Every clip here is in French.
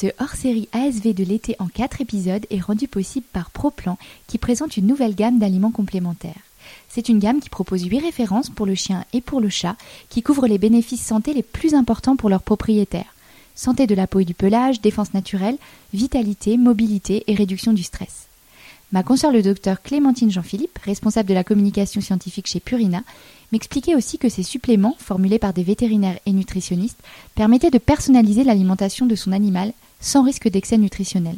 Ce hors-série ASV de l'été en 4 épisodes est rendu possible par ProPlan qui présente une nouvelle gamme d'aliments complémentaires. C'est une gamme qui propose 8 références pour le chien et pour le chat qui couvrent les bénéfices santé les plus importants pour leurs propriétaires. Santé de la peau et du pelage, défense naturelle, vitalité, mobilité et réduction du stress. Ma consoeur le docteur Clémentine Jean-Philippe, responsable de la communication scientifique chez Purina, m'expliquait aussi que ces suppléments, formulés par des vétérinaires et nutritionnistes, permettaient de personnaliser l'alimentation de son animal sans risque d'excès nutritionnel.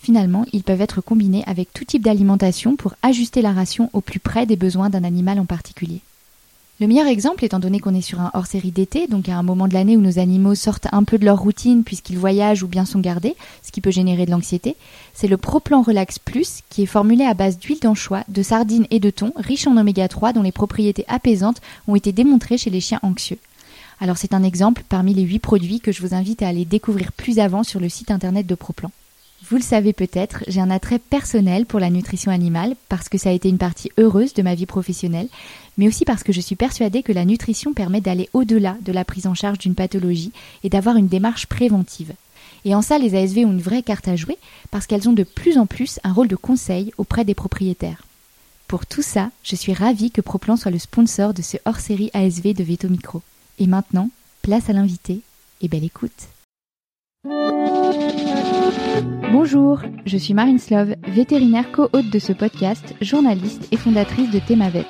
Finalement, ils peuvent être combinés avec tout type d'alimentation pour ajuster la ration au plus près des besoins d'un animal en particulier. Le meilleur exemple, étant donné qu'on est sur un hors-série d'été, donc à un moment de l'année où nos animaux sortent un peu de leur routine puisqu'ils voyagent ou bien sont gardés, ce qui peut générer de l'anxiété, c'est le ProPlan Relax Plus qui est formulé à base d'huile d'anchois, de sardines et de thon, riche en oméga 3 dont les propriétés apaisantes ont été démontrées chez les chiens anxieux. Alors c'est un exemple parmi les 8 produits que je vous invite à aller découvrir plus avant sur le site internet de ProPlan. Vous le savez peut-être, j'ai un attrait personnel pour la nutrition animale parce que ça a été une partie heureuse de ma vie professionnelle, mais aussi parce que je suis persuadée que la nutrition permet d'aller au-delà de la prise en charge d'une pathologie et d'avoir une démarche préventive. Et en ça, les ASV ont une vraie carte à jouer parce qu'elles ont de plus en plus un rôle de conseil auprès des propriétaires. Pour tout ça, je suis ravie que Proplan soit le sponsor de ce hors-série ASV de Veto Micro. Et maintenant, place à l'invité et belle écoute. Bonjour, je suis Marine Slove, vétérinaire co-hôte de ce podcast, journaliste et fondatrice de Thémavet.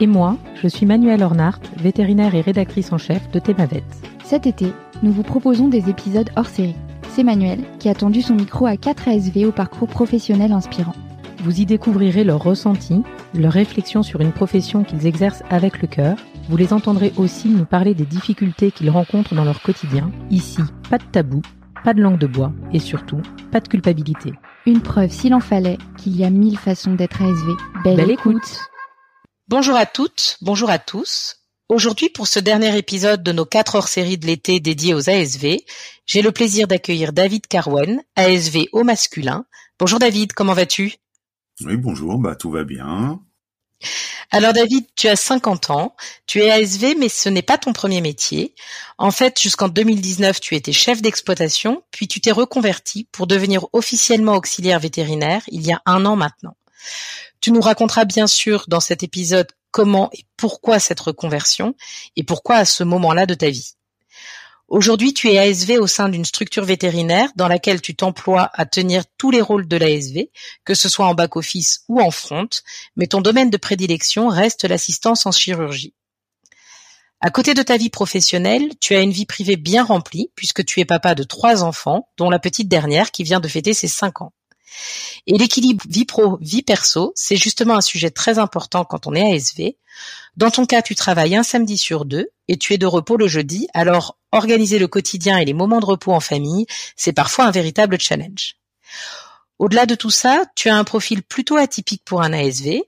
Et moi, je suis Manuelle Ornart, vétérinaire et rédactrice en chef de Thémavet. Cet été, nous vous proposons des épisodes hors série. C'est Manuel qui a tendu son micro à 4 ASV au parcours professionnel inspirant. Vous y découvrirez leurs ressentis, leurs réflexions sur une profession qu'ils exercent avec le cœur. Vous les entendrez aussi nous parler des difficultés qu'ils rencontrent dans leur quotidien. Ici, pas de tabou, pas de langue de bois et surtout, pas de culpabilité. Une preuve, s'il en fallait, qu'il y a mille façons d'être ASV. Belle, écoute. Bonjour à toutes, bonjour à tous. Aujourd'hui, pour ce dernier épisode de nos quatre hors-séries de l'été dédiés aux ASV, j'ai le plaisir d'accueillir David Carwen, ASV au masculin. Bonjour David, comment vas-tu? Oui, bonjour, bah tout va bien. Alors David, tu as 50 ans, tu es ASV, mais ce n'est pas ton premier métier. En fait, jusqu'en 2019, tu étais chef d'exploitation, puis tu t'es reconverti pour devenir officiellement auxiliaire vétérinaire il y a un an maintenant. Tu nous raconteras bien sûr dans cet épisode comment et pourquoi cette reconversion et pourquoi à ce moment-là de ta vie. Aujourd'hui, tu es ASV au sein d'une structure vétérinaire dans laquelle tu t'emploies à tenir tous les rôles de l'ASV, que ce soit en back-office ou en front, mais ton domaine de prédilection reste l'assistance en chirurgie. À côté de ta vie professionnelle, tu as une vie privée bien remplie puisque tu es papa de trois enfants, dont la petite dernière qui vient de fêter ses cinq ans. Et l'équilibre vie pro, vie perso, c'est justement un sujet très important quand on est ASV. Dans ton cas, tu travailles un samedi sur deux et tu es de repos le jeudi, alors organiser le quotidien et les moments de repos en famille, c'est parfois un véritable challenge. Au-delà de tout ça, tu as un profil plutôt atypique pour un ASV.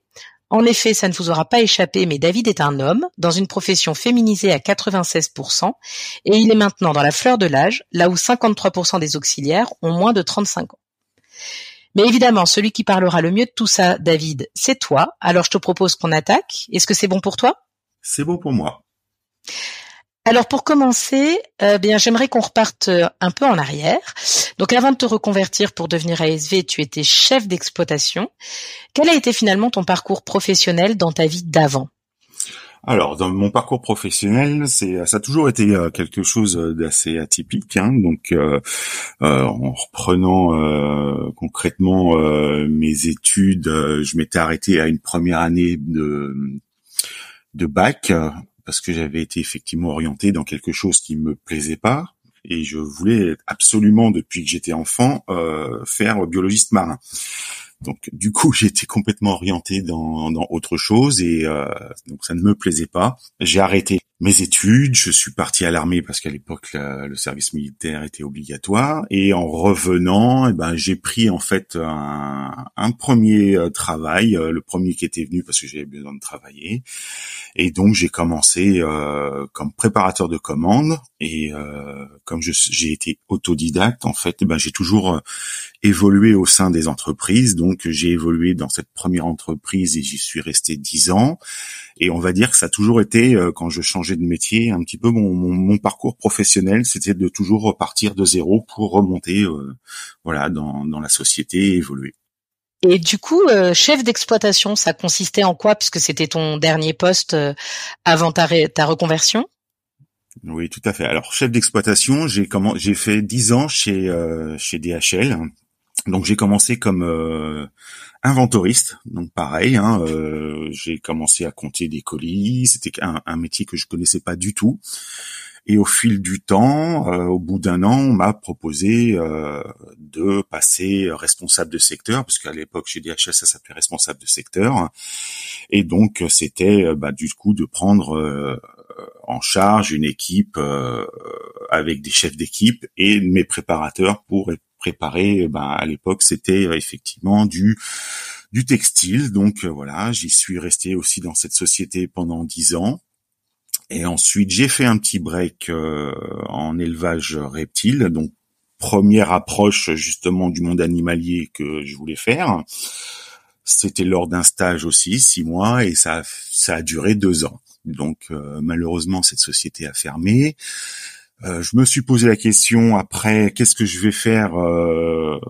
En effet, ça ne vous aura pas échappé, mais David est un homme, dans une profession féminisée à 96%, et il est maintenant dans la fleur de l'âge, là où 53% des auxiliaires ont moins de 35 ans. Mais évidemment, celui qui parlera le mieux de tout ça, David, c'est toi. Alors je te propose qu'on attaque. Est-ce que c'est bon pour toi? C'est bon pour moi. Alors pour commencer, euh, bien j'aimerais qu'on reparte euh, un peu en arrière. Donc avant de te reconvertir pour devenir ASV, tu étais chef d'exploitation. Quel a été finalement ton parcours professionnel dans ta vie d'avant? Alors, dans mon parcours professionnel, ça a toujours été euh, quelque chose d'assez atypique. Hein. donc, euh, euh, en reprenant concrètement mes études, je m'étais arrêté à une première année de de bac parce que j'avais été effectivement orienté dans quelque chose qui me plaisait pas et je voulais absolument depuis que j'étais enfant faire biologiste marin. Donc du coup, j'étais complètement orienté dans, dans autre chose et euh, donc ça ne me plaisait pas. J'ai arrêté mes études, je suis parti à l'armée parce qu'à l'époque le service militaire était obligatoire et en revenant, eh ben j'ai pris en fait un, premier euh, travail, euh, le premier qui était venu parce que j'avais besoin de travailler et donc j'ai commencé euh, comme préparateur de commandes et comme j'ai été autodidacte en fait, eh ben j'ai toujours évolué au sein des entreprises donc donc j'ai évolué dans cette première entreprise et j'y suis resté dix ans. Et on va dire que ça a toujours été, quand je changeais de métier, un petit peu mon, mon, parcours professionnel, c'était de toujours repartir de zéro pour remonter, voilà, dans, dans la société et évoluer. Et du coup, euh, chef d'exploitation, ça consistait en quoi puisque c'était ton dernier poste euh, avant ta, ta reconversion? Oui, tout à fait. Alors, chef d'exploitation, j'ai comment j'ai fait dix ans chez euh, chez DHL. Donc, j'ai commencé comme inventoriste. Donc, pareil, hein, j'ai commencé à compter des colis. C'était un, un métier que je connaissais pas du tout. Et au fil du temps, euh, au bout d'un an, on m'a proposé euh, de passer responsable de secteur, parce qu'à l'époque chez DHL, ça s'appelait responsable de secteur. Et donc, c'était euh, bah, du coup de prendre en charge une équipe avec des chefs d'équipe et mes préparateurs pour préparer. Bah, à l'époque, c'était effectivement du du textile. Donc voilà, j'y suis resté aussi dans cette société pendant dix ans. Et ensuite, j'ai fait un petit break euh, en élevage reptile, donc première approche justement du monde animalier que je voulais faire. C'était lors d'un stage aussi, six mois, et ça, ça a duré deux ans. Donc euh, malheureusement, cette société a fermé. Euh, je me suis posé la question après, qu'est-ce que je vais faire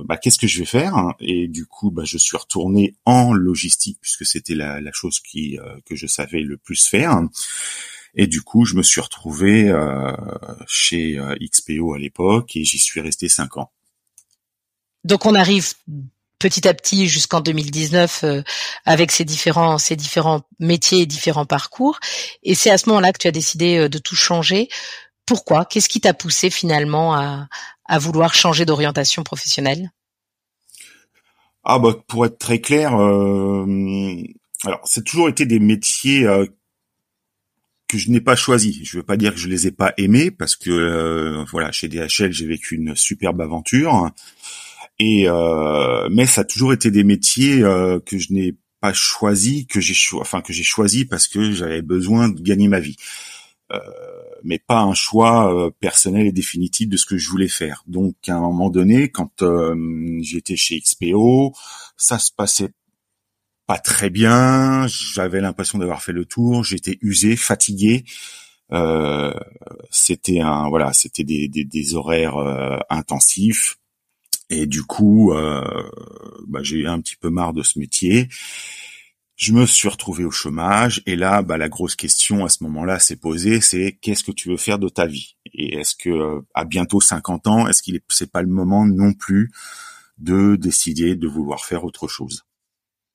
bah, Qu'est-ce que je vais faire Et du coup, bah, je suis retourné en logistique puisque c'était la, la, chose qui que je savais le plus faire. Et du coup, je me suis retrouvé euh, chez euh, XPO à l'époque et j'y suis resté cinq ans. Donc on arrive petit à petit jusqu'en 2019 euh, avec ces différents ces différents métiers et différents parcours. Et c'est à ce moment-là que tu as décidé de tout changer. Pourquoi? Qu'est-ce qui t'a poussé finalement à, vouloir changer d'orientation professionnelle? Ah bah pour être très clair, euh, alors c'est toujours été des métiers que je n'ai pas choisi. Je veux pas dire que je les ai pas aimés parce que euh, voilà, chez DHL, j'ai vécu une superbe aventure. Et euh, mais ça a toujours été des métiers euh, que je n'ai pas choisi, que j'ai enfin que j'ai choisi parce que j'avais besoin de gagner ma vie. Mais pas un choix personnel et définitif de ce que je voulais faire. Donc à un moment donné, quand j'étais chez XPO, ça se passait pas très bien. J'avais l'impression d'avoir fait le tour. J'étais usé, fatigué. Euh, c'était un voilà, c'était des, des, des horaires euh, intensifs. Et du coup, euh, bah, j'ai eu un petit peu marre de ce métier. Je me suis retrouvé au chômage et là, bah, la grosse question à ce moment-là s'est posée, c'est qu'est-ce que tu veux faire de ta vie? Et est-ce que euh, à bientôt 50 ans, est-ce qu'il est c'est pas le moment non plus de décider de vouloir faire autre chose?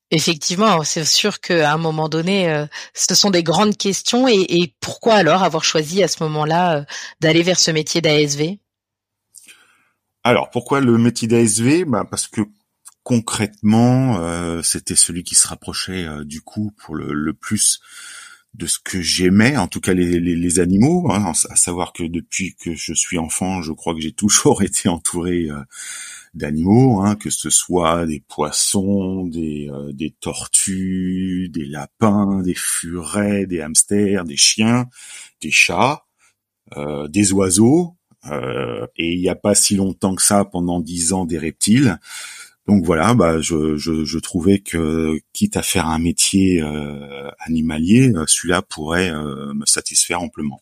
Effectivement, c'est sûr qu'à un moment donné, euh, ce sont des grandes questions. Et, pourquoi alors avoir choisi à ce moment-là euh, d'aller vers ce métier d'ASV Alors, pourquoi le métier d'ASV bah, Parce que concrètement, euh, c'était celui qui se rapprochait du coup pour le, plus de ce que j'aimais, en tout cas les, animaux, hein, à savoir que depuis que je suis enfant, je crois que j'ai toujours été entouré d'animaux, hein, que ce soit des poissons, des, euh, des tortues, des lapins, des furets, des hamsters, des chiens, des chats, euh, des oiseaux, euh, et il n'y a pas si longtemps que ça, pendant dix ans, des reptiles. Donc voilà, bah je, je, je, trouvais que quitte à faire un métier animalier, celui-là pourrait me satisfaire amplement.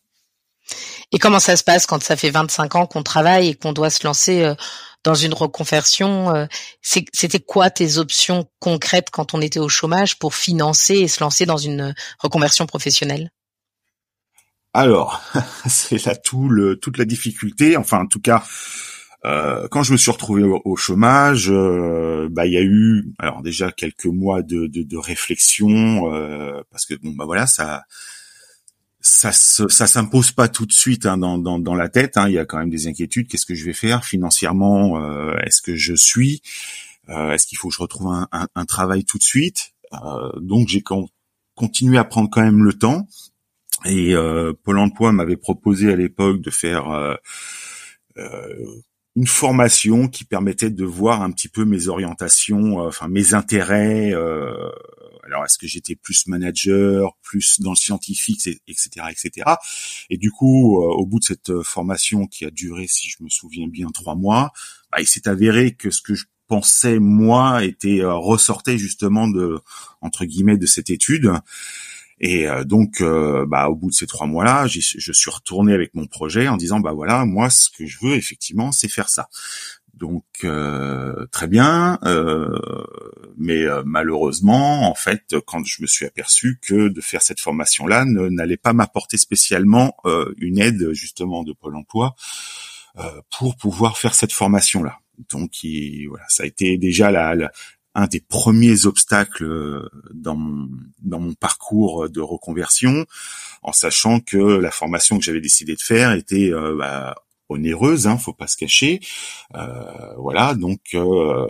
Et comment ça se passe quand ça fait 25 ans qu'on travaille et qu'on doit se lancer dans une reconversion. Euh, c'était quoi tes options concrètes quand on était au chômage pour financer et se lancer dans une reconversion professionnelle? Alors, c'est là tout le, toute la difficulté. Enfin, en tout cas, euh, quand je me suis retrouvé au, chômage, euh, bah il y a eu alors déjà quelques mois de, de, de réflexion parce que bon bah voilà ça ça ça s'impose pas tout de suite hein, dans, dans, dans la tête. Hein. Il y a quand même des inquiétudes. Qu'est-ce que je vais faire financièrement euh, Est-ce que je suis euh, Est-ce qu'il faut que je retrouve un, un, travail tout de suite euh, Donc j'ai continué à prendre quand même le temps. Et Pôle Emploi m'avait proposé à l'époque de faire une formation qui permettait de voir un petit peu mes orientations, enfin mes intérêts alors est-ce que j'étais plus manager, plus dans le scientifique, etc., etc. Et du coup, euh, au bout de cette euh, formation qui a duré, si je me souviens bien, trois mois, bah, il s'est avéré que ce que je pensais moi était ressortait justement de entre guillemets de cette étude. Et donc, bah, au bout de ces trois mois-là, je suis retourné avec mon projet en disant, bah voilà, moi, ce que je veux effectivement, c'est faire ça. Donc euh, très bien, euh, mais euh, malheureusement, en fait, quand je me suis aperçu que de faire cette formation-là n'allait pas m'apporter spécialement une aide justement de Pôle Emploi pour pouvoir faire cette formation-là. Donc voilà, ça a été déjà la, un des premiers obstacles dans mon, dans mon parcours de reconversion, en sachant que la formation que j'avais décidé de faire était bah, onéreuse, hein, faut pas se cacher. Euh, voilà, donc euh,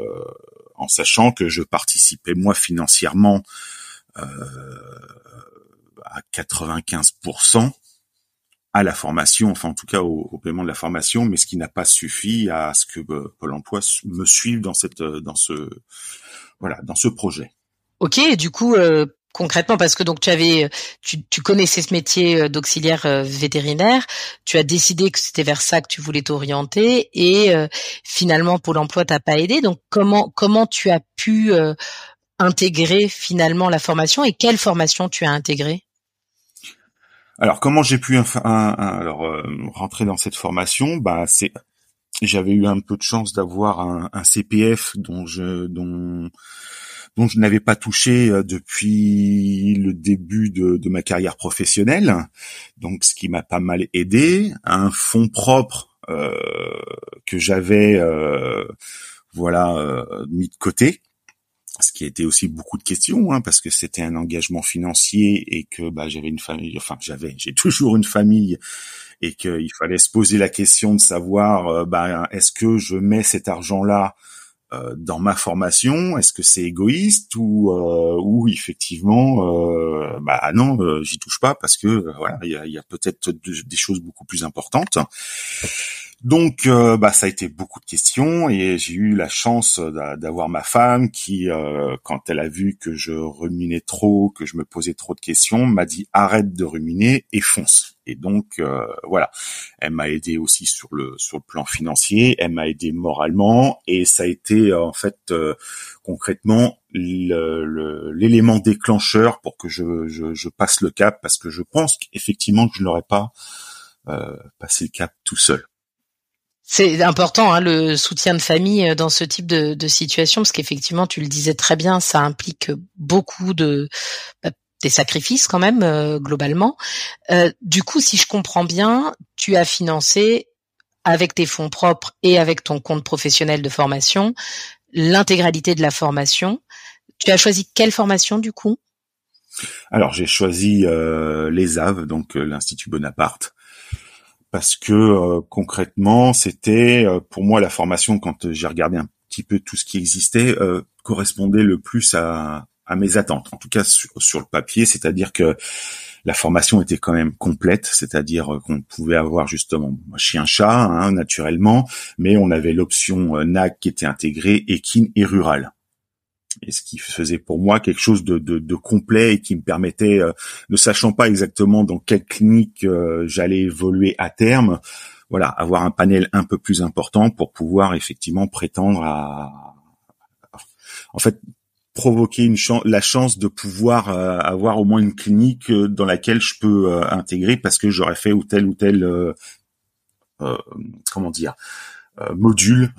en sachant que je participais moi financièrement euh, à 95% à la formation, enfin en tout cas au, paiement de la formation, mais ce qui n'a pas suffi à ce que Pôle Emploi me suive dans cette dans ce voilà dans ce projet. Ok, du coup, concrètement parce que donc tu avais tu, tu connaissais ce métier euh, d'auxiliaire euh, vétérinaire, tu as décidé que c'était vers ça que tu voulais t'orienter et euh, finalement Pôle emploi t'a pas aidé. Donc comment comment tu as pu intégrer finalement la formation et quelle formation tu as intégré Alors comment j'ai pu alors rentrer dans cette formation? Bah c'est j'avais eu un peu de chance d'avoir un, un, CPF dont je dont dont je n'avais pas touché euh, depuis le début de, ma carrière professionnelle, donc ce qui m'a pas mal aidé, un fonds propre euh, que j'avais euh, voilà mis de côté, ce qui a été aussi beaucoup de questions, hein, parce que c'était un engagement financier et que bah, j'avais une famille, enfin j'avais, j'ai toujours une famille et qu'il fallait se poser la question de savoir, bah, est-ce que je mets cet argent-là euh, dans ma formation? Est-ce que c'est égoïste ou euh, ou effectivement euh, bah non euh, j'y touche pas parce que voilà il y a, y a peut-être des choses beaucoup plus importantes. Donc, euh, bah, ça a été beaucoup de questions et j'ai eu la chance d'avoir ma femme qui, euh, quand elle a vu que je ruminais trop, que je me posais trop de questions, m'a dit arrête de ruminer et fonce. Et donc, euh, voilà, elle m'a aidé aussi sur le sur le plan financier, elle m'a aidé moralement et ça a été en fait concrètement l'élément déclencheur pour que je, je, je, passe le cap parce que je pense qu'effectivement que je n'aurais pas passé le cap tout seul. C'est important hein, le soutien de famille euh, dans ce type de, situation parce qu'effectivement, tu le disais très bien, ça implique beaucoup de bah, des sacrifices quand même euh, globalement. Euh, du coup, si je comprends bien, tu as financé avec tes fonds propres et avec ton compte professionnel de formation l'intégralité de la formation. Tu as choisi quelle formation du coup? Alors j'ai choisi les AV, donc l'Institut Bonaparte parce que euh, concrètement, c'était euh, pour moi la formation quand j'ai regardé un petit peu tout ce qui existait euh, correspondait le plus à, mes attentes. En tout cas sur, le papier, c'est-à-dire que la formation était quand même complète, c'est-à-dire qu'on pouvait avoir justement chien-chat hein, naturellement, mais on avait l'option NAC qui était intégrée, équine et rural et ce qui faisait pour moi quelque chose de, de, complet et qui me permettait, euh, ne sachant pas exactement dans quelle clinique euh, j'allais évoluer à terme, voilà, avoir un panel un peu plus important pour pouvoir effectivement prétendre à, en fait, provoquer une chance, la chance de pouvoir euh, avoir au moins une clinique dans laquelle je peux intégrer parce que j'aurais fait ou tel ou tel, comment dire, module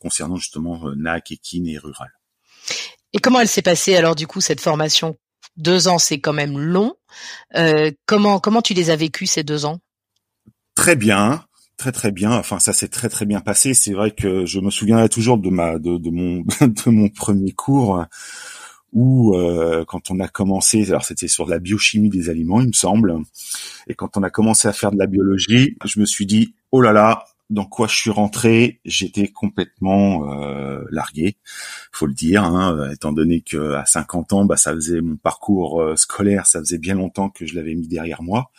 concernant justement NAC, Equine et Rural. Et comment elle s'est passée alors du coup cette formation? Deux ans, c'est quand même long. Euh, comment comment tu les as vécus ces deux ans? Très bien, très très bien. Enfin, ça s'est très très bien passé. C'est vrai que je me souviendrai toujours de ma de, mon de mon premier cours où euh, quand on a commencé, alors c'était sur la biochimie des aliments, il me semble, et quand on a commencé à faire de la biologie, je me suis dit oh là là, dans quoi je suis rentré, j'étais complètement euh, largué, faut le dire, hein, étant donné que à 50 ans, bah, ça faisait mon parcours euh, scolaire, ça faisait bien longtemps que je l'avais mis derrière moi.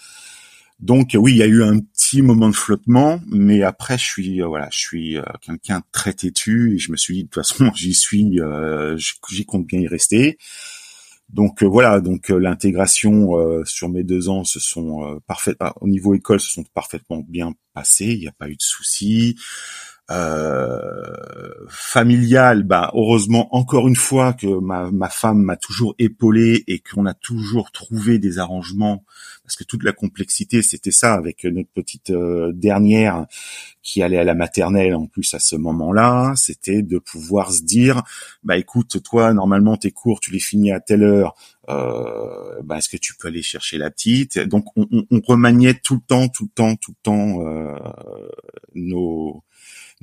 Donc oui, il y a eu un petit moment de flottement, mais après je suis voilà, je suis quelqu'un très têtu et je me suis dit de toute façon j'y suis, j'y compte bien y rester. Donc euh, voilà, donc euh, l'intégration euh, sur mes deux ans se sont parfait ah, au niveau école se sont parfaitement bien passées. Il n'y a pas eu de soucis. Familial, bah heureusement encore une fois que ma, ma femme m'a toujours épaulé et qu'on a toujours trouvé des arrangements parce que toute la complexité c'était ça avec notre petite euh, dernière qui allait à la maternelle en plus à ce moment-là, c'était de pouvoir se dire bah écoute toi normalement tes cours tu les finis à telle heure, euh, bah est-ce que tu peux aller chercher la petite? Donc on, on, on, remaniait tout le temps, tout le temps, tout le temps euh, nos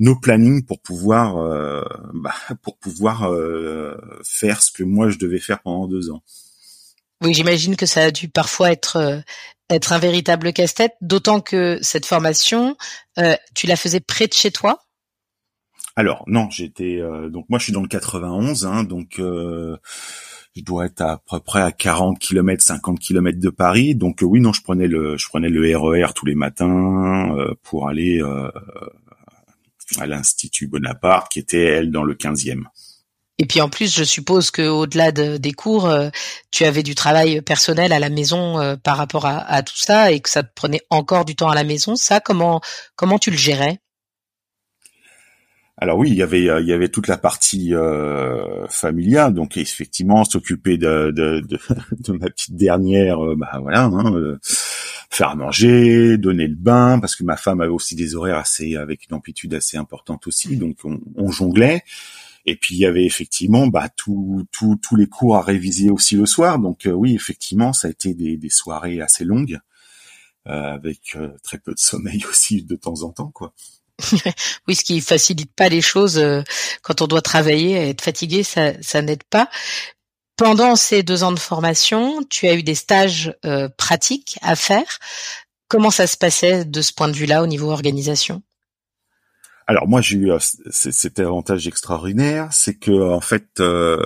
nos plannings pour pouvoir euh, bah, pour pouvoir euh, faire ce que moi je devais faire pendant deux ans. Oui, j'imagine que ça a dû parfois être euh, être un véritable casse-tête, d'autant que cette formation, tu la faisais près de chez toi? Alors non, j'étais donc moi je suis dans le 91, hein, donc je dois être à peu près à 40 km, 50 km de Paris. Donc oui, non, je prenais le je prenais le RER e tous les matins pour aller à l'Institut Bonaparte, qui était elle dans le 15e. Et puis en plus, je suppose que au-delà des cours, euh, tu avais du travail personnel à la maison euh, par rapport à, tout ça et que ça te prenait encore du temps à la maison. Ça, comment comment tu le gérais? Alors oui, il y avait il y avait toute la partie euh, familiale, donc effectivement s'occuper de, de, de, ma petite dernière, bah voilà, hein, faire à manger, donner le bain, parce que ma femme avait aussi des horaires assez avec une amplitude assez importante aussi, donc on, jonglait. Et puis il y avait effectivement bah tous les cours à réviser aussi le soir. Donc euh, oui, effectivement, ça a été des, des soirées assez longues, euh, avec euh, très peu de sommeil aussi de temps en temps, quoi. oui, ce qui facilite pas les choses quand on doit travailler, être fatigué, ça, ça n'aide pas pendant ces deux ans de formation, tu as eu des stages euh, pratiques à faire. Comment ça se passait de ce point de vue-là au niveau organisation? Alors moi j'ai eu euh, cet avantage extraordinaire, c'est que en fait euh,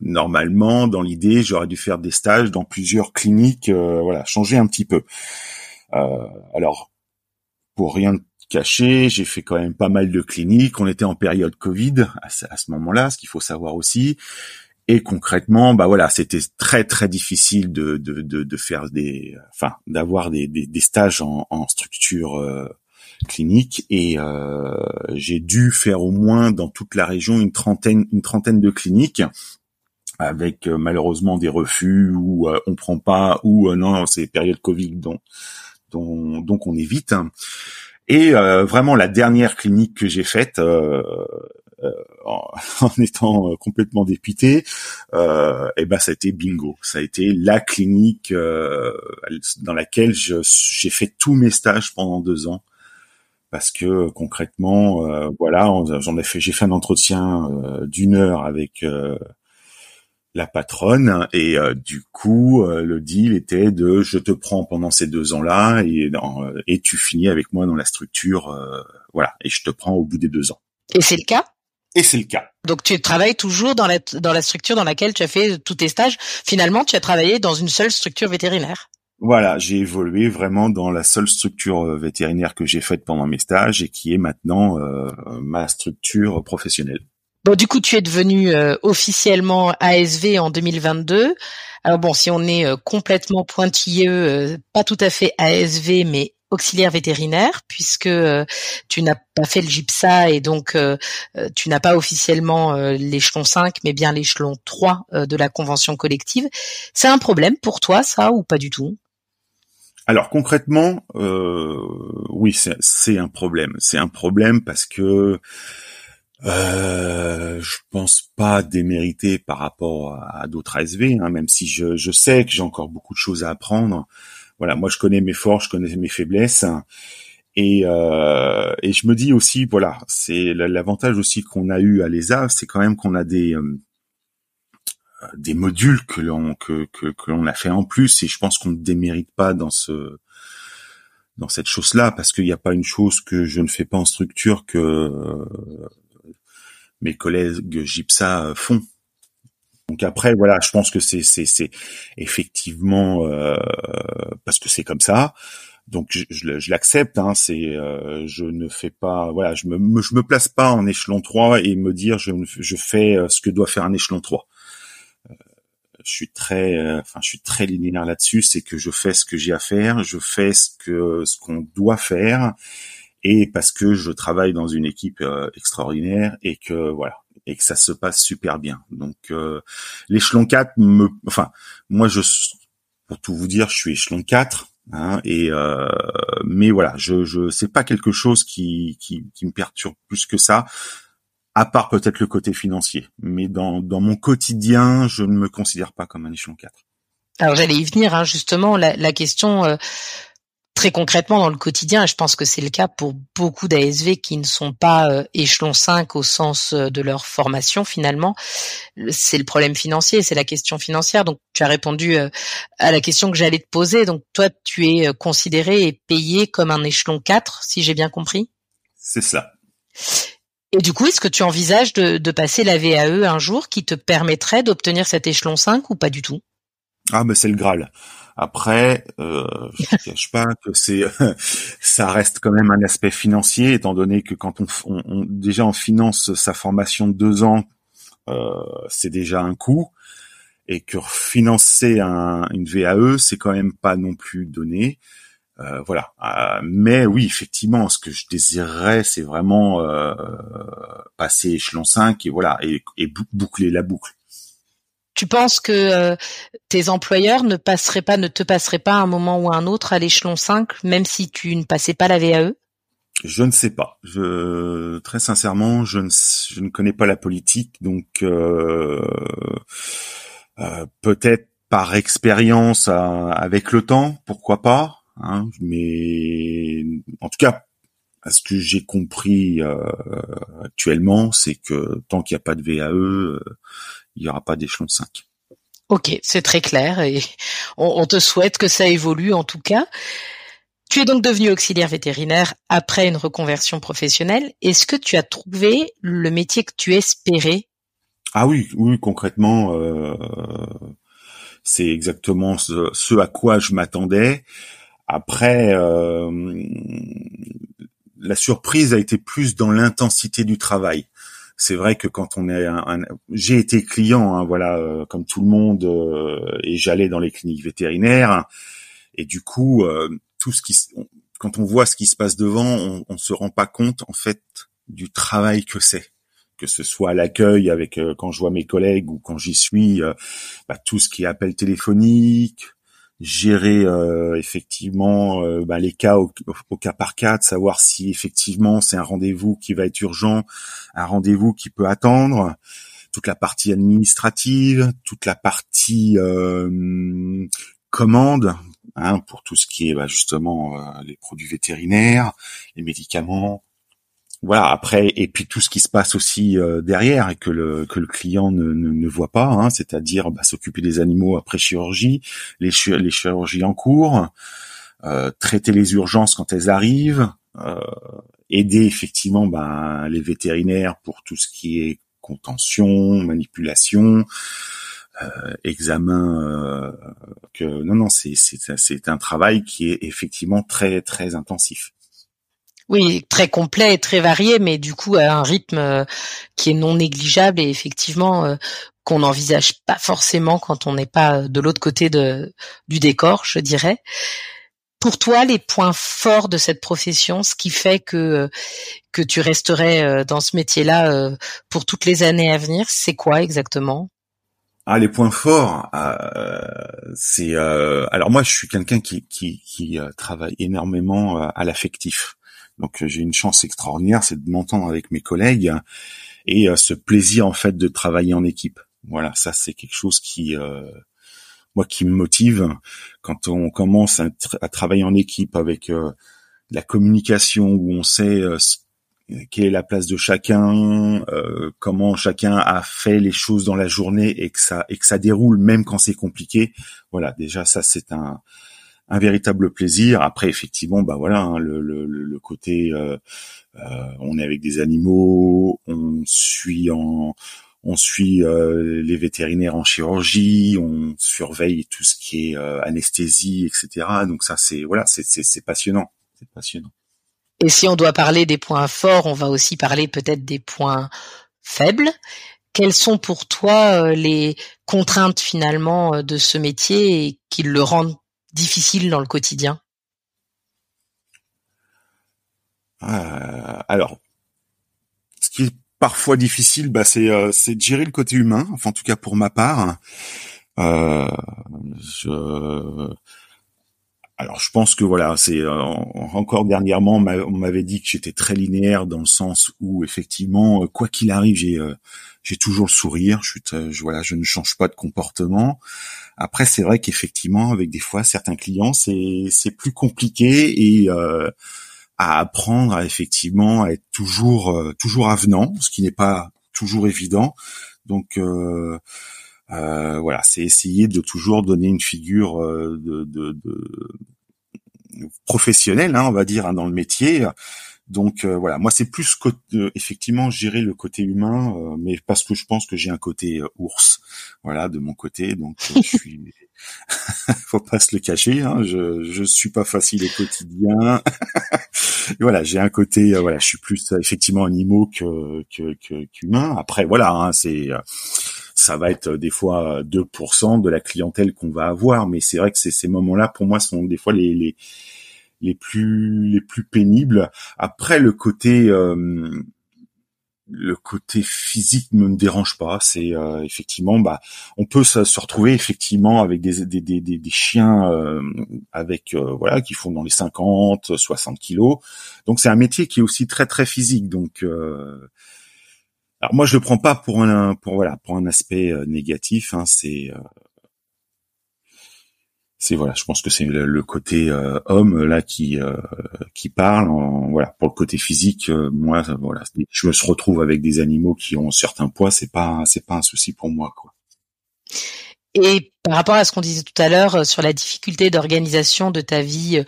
normalement dans l'idée j'aurais dû faire des stages dans plusieurs cliniques, voilà changer un petit peu. alors pour rien cacher, j'ai fait quand même pas mal de cliniques. On était en période Covid à ce moment-là, ce qu'il faut savoir aussi. Et concrètement, bah voilà, c'était très très difficile de, de, de, de faire des, enfin, d'avoir des, des, des, stages en, en structure euh, clinique. Et euh, j'ai dû faire au moins dans toute la région une trentaine, une trentaine de cliniques avec euh, malheureusement des refus ou euh, on prend pas ou non, c'est période Covid donc donc on évite. Et vraiment la dernière clinique que j'ai faite, euh, en, étant euh, complètement dépité, euh, et ben ça a été bingo. Ça a été la clinique euh, dans laquelle j'ai fait tous mes stages pendant deux ans parce que concrètement, voilà, j'en ai fait, j'ai fait un entretien d'une heure avec la patronne et du coup le deal était de je te prends pendant ces deux ans-là et, et tu finis avec moi dans la structure, voilà, et je te prends au bout des deux ans. Et c'est le cas? Et c'est le cas. Donc tu travailles toujours dans la, dans la structure dans laquelle tu as fait tous tes stages. Finalement, tu as travaillé dans une seule structure vétérinaire. Voilà, j'ai évolué vraiment dans la seule structure euh, vétérinaire que j'ai faite pendant mes stages et qui est maintenant euh, ma structure professionnelle. Bon, du coup, tu es devenu euh, officiellement ASV en 2022. Alors bon, si on est complètement pointilleux, pas tout à fait ASV, mais auxiliaire vétérinaire puisque euh, tu n'as pas fait le GIPSA et donc euh, euh, tu n'as pas officiellement l'échelon 5 mais bien l'échelon 3 de la convention collective. C'est un problème pour toi ça ou pas du tout? Alors concrètement, oui, c'est un problème. C'est un problème parce que euh, je pense pas démériter par rapport à, d'autres ASV, hein, même si je, je sais que j'ai encore beaucoup de choses à apprendre voilà, moi je connais mes forces, je connais mes faiblesses. Et, euh, et je me dis aussi, voilà, c'est l'avantage aussi qu'on a eu à l'ESA, c'est quand même qu'on a des euh, des modules que l'on que, que, que a fait en plus, et je pense qu'on ne démérite pas dans ce dans cette chose-là, parce qu'il n'y a pas une chose que je ne fais pas en structure que euh, mes collègues GIPSA font. Donc après, voilà, je pense que c'est c'est effectivement euh, parce que c'est comme ça. Donc je, je, l'accepte. Hein, c'est euh, je ne fais pas, voilà, je me, je me place pas en échelon 3 et me dire je je fais euh, ce que doit faire un échelon 3. je suis très, enfin je suis très linéaire là-dessus. C'est que je fais ce que j'ai à faire, je fais ce que ce qu'on doit faire et parce que je travaille dans une équipe extraordinaire et que voilà et que ça se passe super bien. Donc l'échelon 4 me enfin moi je pour tout vous dire, je suis échelon 4 hein, et mais voilà, je je c'est pas quelque chose qui, qui qui me perturbe plus que ça à part peut-être le côté financier. Mais dans, dans mon quotidien, je ne me considère pas comme un échelon 4. Alors j'allais y venir, hein, justement, la, la question euh, très concrètement dans le quotidien, et je pense que c'est le cas pour beaucoup d'ASV qui ne sont pas euh, échelon 5 au sens euh, de leur formation finalement, c'est le problème financier, c'est la question financière. Donc tu as répondu à la question que j'allais te poser. Donc toi, tu es considéré et payé comme un échelon 4, si j'ai bien compris? C'est ça. Et du coup, est-ce que tu envisages de, passer la VAE un jour qui te permettrait d'obtenir cet échelon 5 ou pas du tout? Ah, mais c'est le Graal. Après, euh, je ne cache pas que c'est, ça reste quand même un aspect financier, étant donné que quand on, déjà on finance sa formation de deux ans, euh, c'est déjà un coût, et que financer une VAE, c'est quand même pas non plus donné. Euh, voilà. Euh, mais oui, effectivement, ce que je désirerais, c'est vraiment euh, passer échelon 5 et voilà et, boucler la boucle. Tu penses que tes employeurs ne passeraient pas, ne te passeraient pas à un moment ou à un autre à l'échelon 5, même si tu ne passais pas la VAE Je ne sais pas. Très sincèrement, je ne, connais pas la politique, donc peut-être par expérience avec le temps, pourquoi pas. Hein, mais en tout cas, à ce que j'ai compris euh, actuellement, c'est que tant qu'il n'y a pas de VAE, euh, il n'y aura pas d'échelon 5. Ok, c'est très clair et on, te souhaite que ça évolue en tout cas. Tu es donc devenu auxiliaire vétérinaire après une reconversion professionnelle. Est-ce que tu as trouvé le métier que tu espérais? Ah oui, oui, concrètement, euh, c'est exactement ce, ce, à quoi je m'attendais. Après, euh, la surprise a été plus dans l'intensité du travail. C'est vrai que quand on est un, j'ai été client, hein, voilà, euh, comme tout le monde, euh, et j'allais dans les cliniques vétérinaires, et du coup, tout ce qui, quand on voit ce qui se passe devant, on, on se rend pas compte en fait du travail que c'est. Que ce soit à l'accueil avec quand je vois mes collègues ou quand j'y suis, bah, tout ce qui est appel téléphonique, gérer euh, effectivement euh, bah, les cas au, cas par cas, de savoir si effectivement c'est un rendez-vous qui va être urgent, un rendez-vous qui peut attendre, toute la partie administrative, toute la partie euh, commande hein, pour tout ce qui est bah, justement les produits vétérinaires, les médicaments, voilà après et puis tout ce qui se passe aussi euh, derrière et que le que le client ne, ne, voit pas hein, c'est-à-dire bah, s'occuper des animaux après chirurgie les chirurgies en cours euh, traiter les urgences quand elles arrivent euh, aider effectivement bah, les vétérinaires pour tout ce qui est contention manipulation euh, examen que non non c'est c'est c'est un travail qui est effectivement très très intensif oui, très complet et très varié, mais du coup à un rythme euh, qui est non négligeable et effectivement euh, qu'on n'envisage pas forcément quand on n'est pas euh, de l'autre côté du décor, je dirais. Pour toi, les points forts de cette profession, ce qui fait que que tu resterais dans ce métier-là pour toutes les années à venir, c'est quoi exactement? Ah, les points forts, c'est alors moi je suis quelqu'un qui qui, qui travaille énormément à l'affectif. Donc euh, j'ai une chance extraordinaire, c'est de m'entendre avec mes collègues et euh, ce plaisir en fait de travailler en équipe. Voilà, ça c'est quelque chose qui euh, moi qui me motive quand on commence à, travailler en équipe avec la communication où on sait quelle est la place de chacun, comment chacun a fait les choses dans la journée et que ça et que ça déroule même quand c'est compliqué. Voilà, déjà ça c'est un un véritable plaisir. Après, effectivement, bah voilà, hein, le, côté, euh, euh, on est avec des animaux, on suit euh, les vétérinaires en chirurgie, on surveille tout ce qui est anesthésie, etc. Donc ça, c'est voilà, c'est c'est passionnant, c'est passionnant. Et si on doit parler des points forts, on va aussi parler peut-être des points faibles. Quelles sont pour toi les contraintes finalement de ce métier et qui le rendent difficile dans le quotidien alors, ce qui est parfois difficile, bah, c'est c'est de gérer le côté humain. Enfin, en tout cas pour ma part. je alors je pense que voilà, c'est euh, encore dernièrement on m'avait dit que j'étais très linéaire dans le sens où effectivement euh, quoi qu'il arrive j'ai euh, j'ai toujours le sourire, je voilà, je ne change pas de comportement. Après c'est vrai qu'effectivement avec des fois certains clients c'est c'est plus compliqué et à apprendre à effectivement être toujours toujours avenant, ce qui n'est pas toujours évident. Donc euh, euh, voilà, c'est essayer de toujours donner une figure euh, de, de, de professionnelle, hein, on va dire, hein, dans le métier. Donc euh, voilà, moi c'est plus effectivement gérer le côté humain, mais parce que je pense que j'ai un côté ours, voilà, de mon côté. Donc je suis, faut pas se le cacher, hein, je je suis pas facile au quotidien. voilà, j'ai un côté, voilà, je suis plus effectivement animaux que que qu'humain. Après voilà, hein, c'est ça va être des fois 2% de la clientèle qu'on va avoir, mais c'est vrai que ces moments-là, pour moi, sont des fois les, les, les plus les plus pénibles. Après, le côté euh, le côté physique ne me dérange pas. C'est euh, effectivement, bah, on peut se, retrouver effectivement avec des des, des, des chiens euh, avec voilà qui font dans les 50, 60 kilos. Donc c'est un métier qui est aussi très très physique. Donc alors moi je le prends pas pour un pour voilà pour un aspect euh, négatif. Hein, c'est euh, c'est voilà, je pense que c'est le, côté euh, homme là qui qui parle. voilà, pour le côté physique, moi voilà, je me retrouve avec des animaux qui ont un certain poids, c'est pas c'est pas un souci pour moi quoi. Et par rapport à ce qu'on disait tout à l'heure euh, sur la difficulté d'organisation de ta vie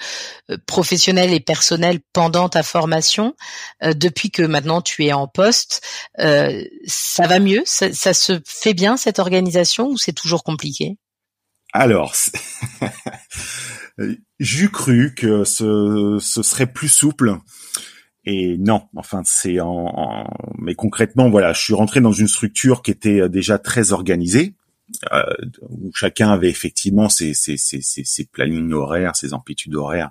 euh, professionnelle et personnelle pendant ta formation, euh, depuis que maintenant tu es en poste, ça va mieux? Ça, se fait bien cette organisation ou c'est toujours compliqué? Alors, j'ai cru que ce, ce serait plus souple. Et non, enfin c'est en, mais concrètement voilà, je suis rentré dans une structure qui était déjà très organisée, où chacun avait effectivement ses, ses, ses, ses, plannings horaires, ses amplitudes horaires.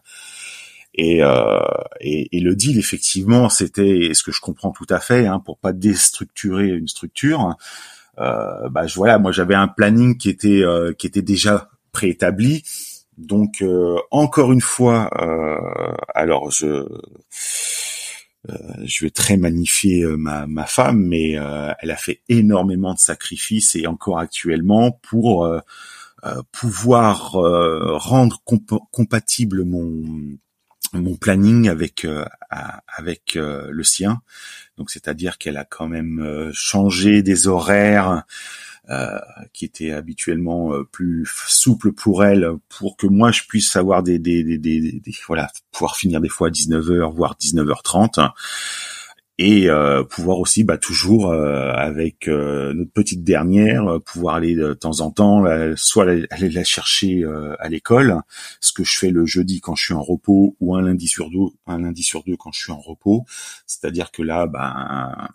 Et, euh, et, et, le deal, effectivement, c'était, ce que je comprends tout à fait, hein, pour pas déstructurer une structure, euh, bah, je, voilà, moi j'avais un planning qui était euh, qui était déjà préétabli. Donc euh, encore une fois, euh, alors je euh, je vais très magnifier euh, ma, ma femme, mais euh, elle a fait énormément de sacrifices et encore actuellement pour pouvoir rendre compatible mon mon planning avec avec le sien. Donc c'est-à-dire qu'elle a quand même changé des horaires euh, qui était habituellement euh, plus souple pour elle, pour que moi je puisse avoir des, des, des, des, voilà, pouvoir finir des fois à 19h voire 19h30 et euh, pouvoir aussi bah, toujours avec notre petite dernière pouvoir aller de temps en temps soit aller la chercher à l'école ce que je fais le jeudi quand je suis en repos ou un lundi sur deux un lundi sur deux quand je suis en repos. C'est-à-dire que là ben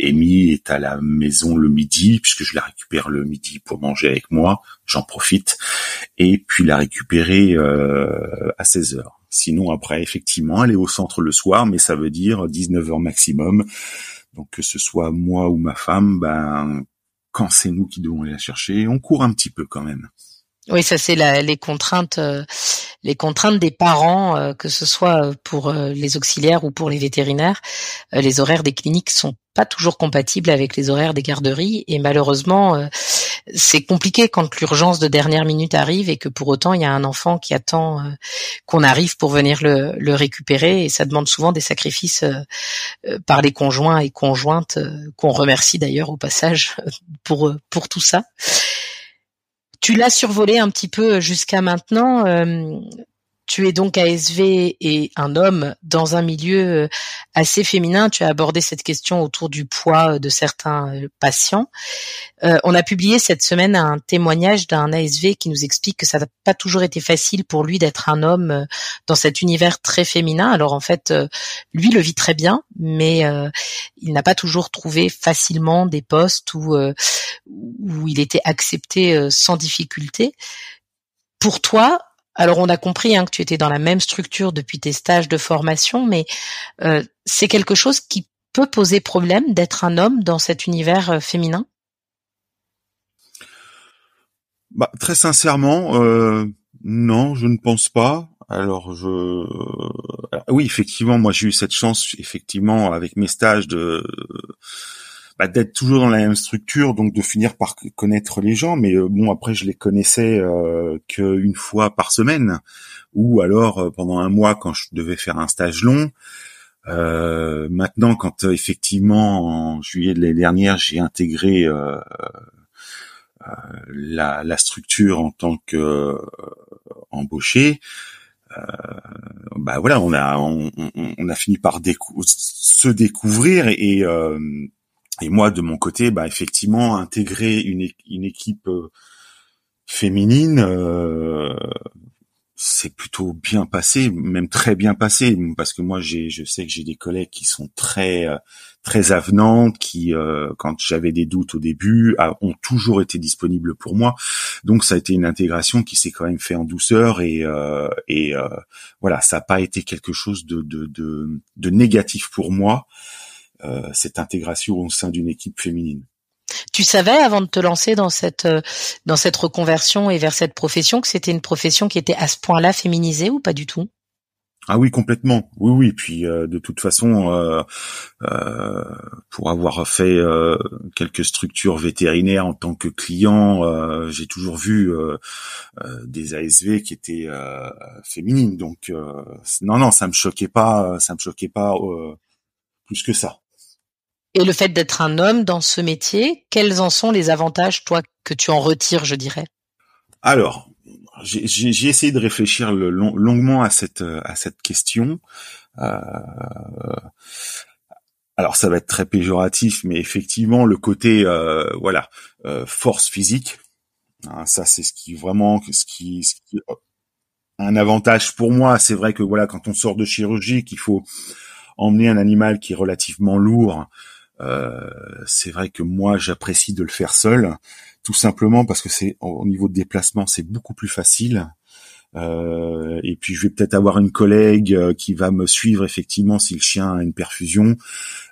Amy est à la maison le midi, puisque je la récupère le midi pour manger avec moi, j'en profite, et puis la récupérer euh, à 16 heures. Sinon, après, effectivement, elle est au centre le soir, mais ça veut dire 19 heures maximum. Donc, que ce soit moi ou ma femme, ben, quand c'est nous qui devons aller la chercher, on court un petit peu quand même. Oui, ça c'est les contraintes, euh, les contraintes des parents, euh, que ce soit pour les auxiliaires ou pour les vétérinaires. les horaires des cliniques sont pas toujours compatible avec les horaires des garderies et malheureusement euh, c'est compliqué quand l'urgence de dernière minute arrive et que pour autant il y a un enfant qui attend euh, qu'on arrive pour venir le, le, récupérer et ça demande souvent des sacrifices euh, par les conjoints et conjointes qu'on remercie d'ailleurs au passage pour pour tout ça. Tu l'as survolé un petit peu jusqu'à maintenant tu es donc ASV et un homme dans un milieu euh, assez féminin. Tu as abordé cette question autour du poids euh, de certains euh, patients. on a publié cette semaine un témoignage d'un ASV qui nous explique que ça n'a pas toujours été facile pour lui d'être un homme dans cet univers très féminin. Alors en fait, lui le vit très bien, mais il n'a pas toujours trouvé facilement des postes où, où il était accepté sans difficulté. Pour toi, alors on a compris hein, que tu étais dans la même structure depuis tes stages de formation, mais euh, c'est quelque chose qui peut poser problème d'être un homme dans cet univers euh, féminin? Bah, Très sincèrement, euh, non, je ne pense pas. Alors je, oui, effectivement, moi j'ai eu cette chance, effectivement, avec mes stages de bah, d'être toujours dans la même structure, donc de finir par connaître les gens. Mais euh, bon, après, je les connaissais euh, qu'une fois par semaine, ou alors euh, pendant un mois quand je devais faire un stage long. Euh, maintenant, quand effectivement en juillet de l'année dernière, j'ai intégré la, la, structure en tant que embauché, bah voilà, on a on, on a fini par se découvrir et, et moi, de mon côté, bah effectivement, intégrer une, une équipe euh, féminine, euh, c'est plutôt bien passé, même très bien passé, parce que moi, j'ai, je sais que j'ai des collègues qui sont très, euh, très avenantes, qui, quand j'avais des doutes au début, ont toujours été disponibles pour moi. Donc, ça a été une intégration qui s'est quand même fait en douceur et, et voilà, ça n'a pas été quelque chose de, de, de, de négatif pour moi. Euh, cette intégration au sein d'une équipe féminine. Tu savais avant de te lancer dans cette euh, dans cette reconversion et vers cette profession que c'était une profession qui était à ce point-là féminisée ou pas du tout? Ah oui, complètement. Oui, oui. Puis euh, de toute façon, euh, euh, pour avoir fait quelques structures vétérinaires en tant que client, j'ai toujours vu des ASV qui étaient féminines. Donc non, non, ça me choquait pas, ça me choquait pas plus que ça. Et le fait d'être un homme dans ce métier, quels en sont les avantages, toi, que tu en retires, je dirais? Alors, j'ai essayé de réfléchir longuement à cette question. Euh, alors ça va être très péjoratif, mais effectivement le côté euh, voilà euh, force physique, hein, ça c'est ce qui vraiment ce qui, ce qui un avantage pour moi. C'est vrai que voilà quand on sort de chirurgie, qu'il faut emmener un animal qui est relativement lourd c'est vrai que moi j'apprécie de le faire seul, tout simplement parce que c'est au niveau de déplacement c'est beaucoup plus facile. Euh, et puis je vais peut-être avoir une collègue euh, qui va me suivre effectivement si le chien a une perfusion,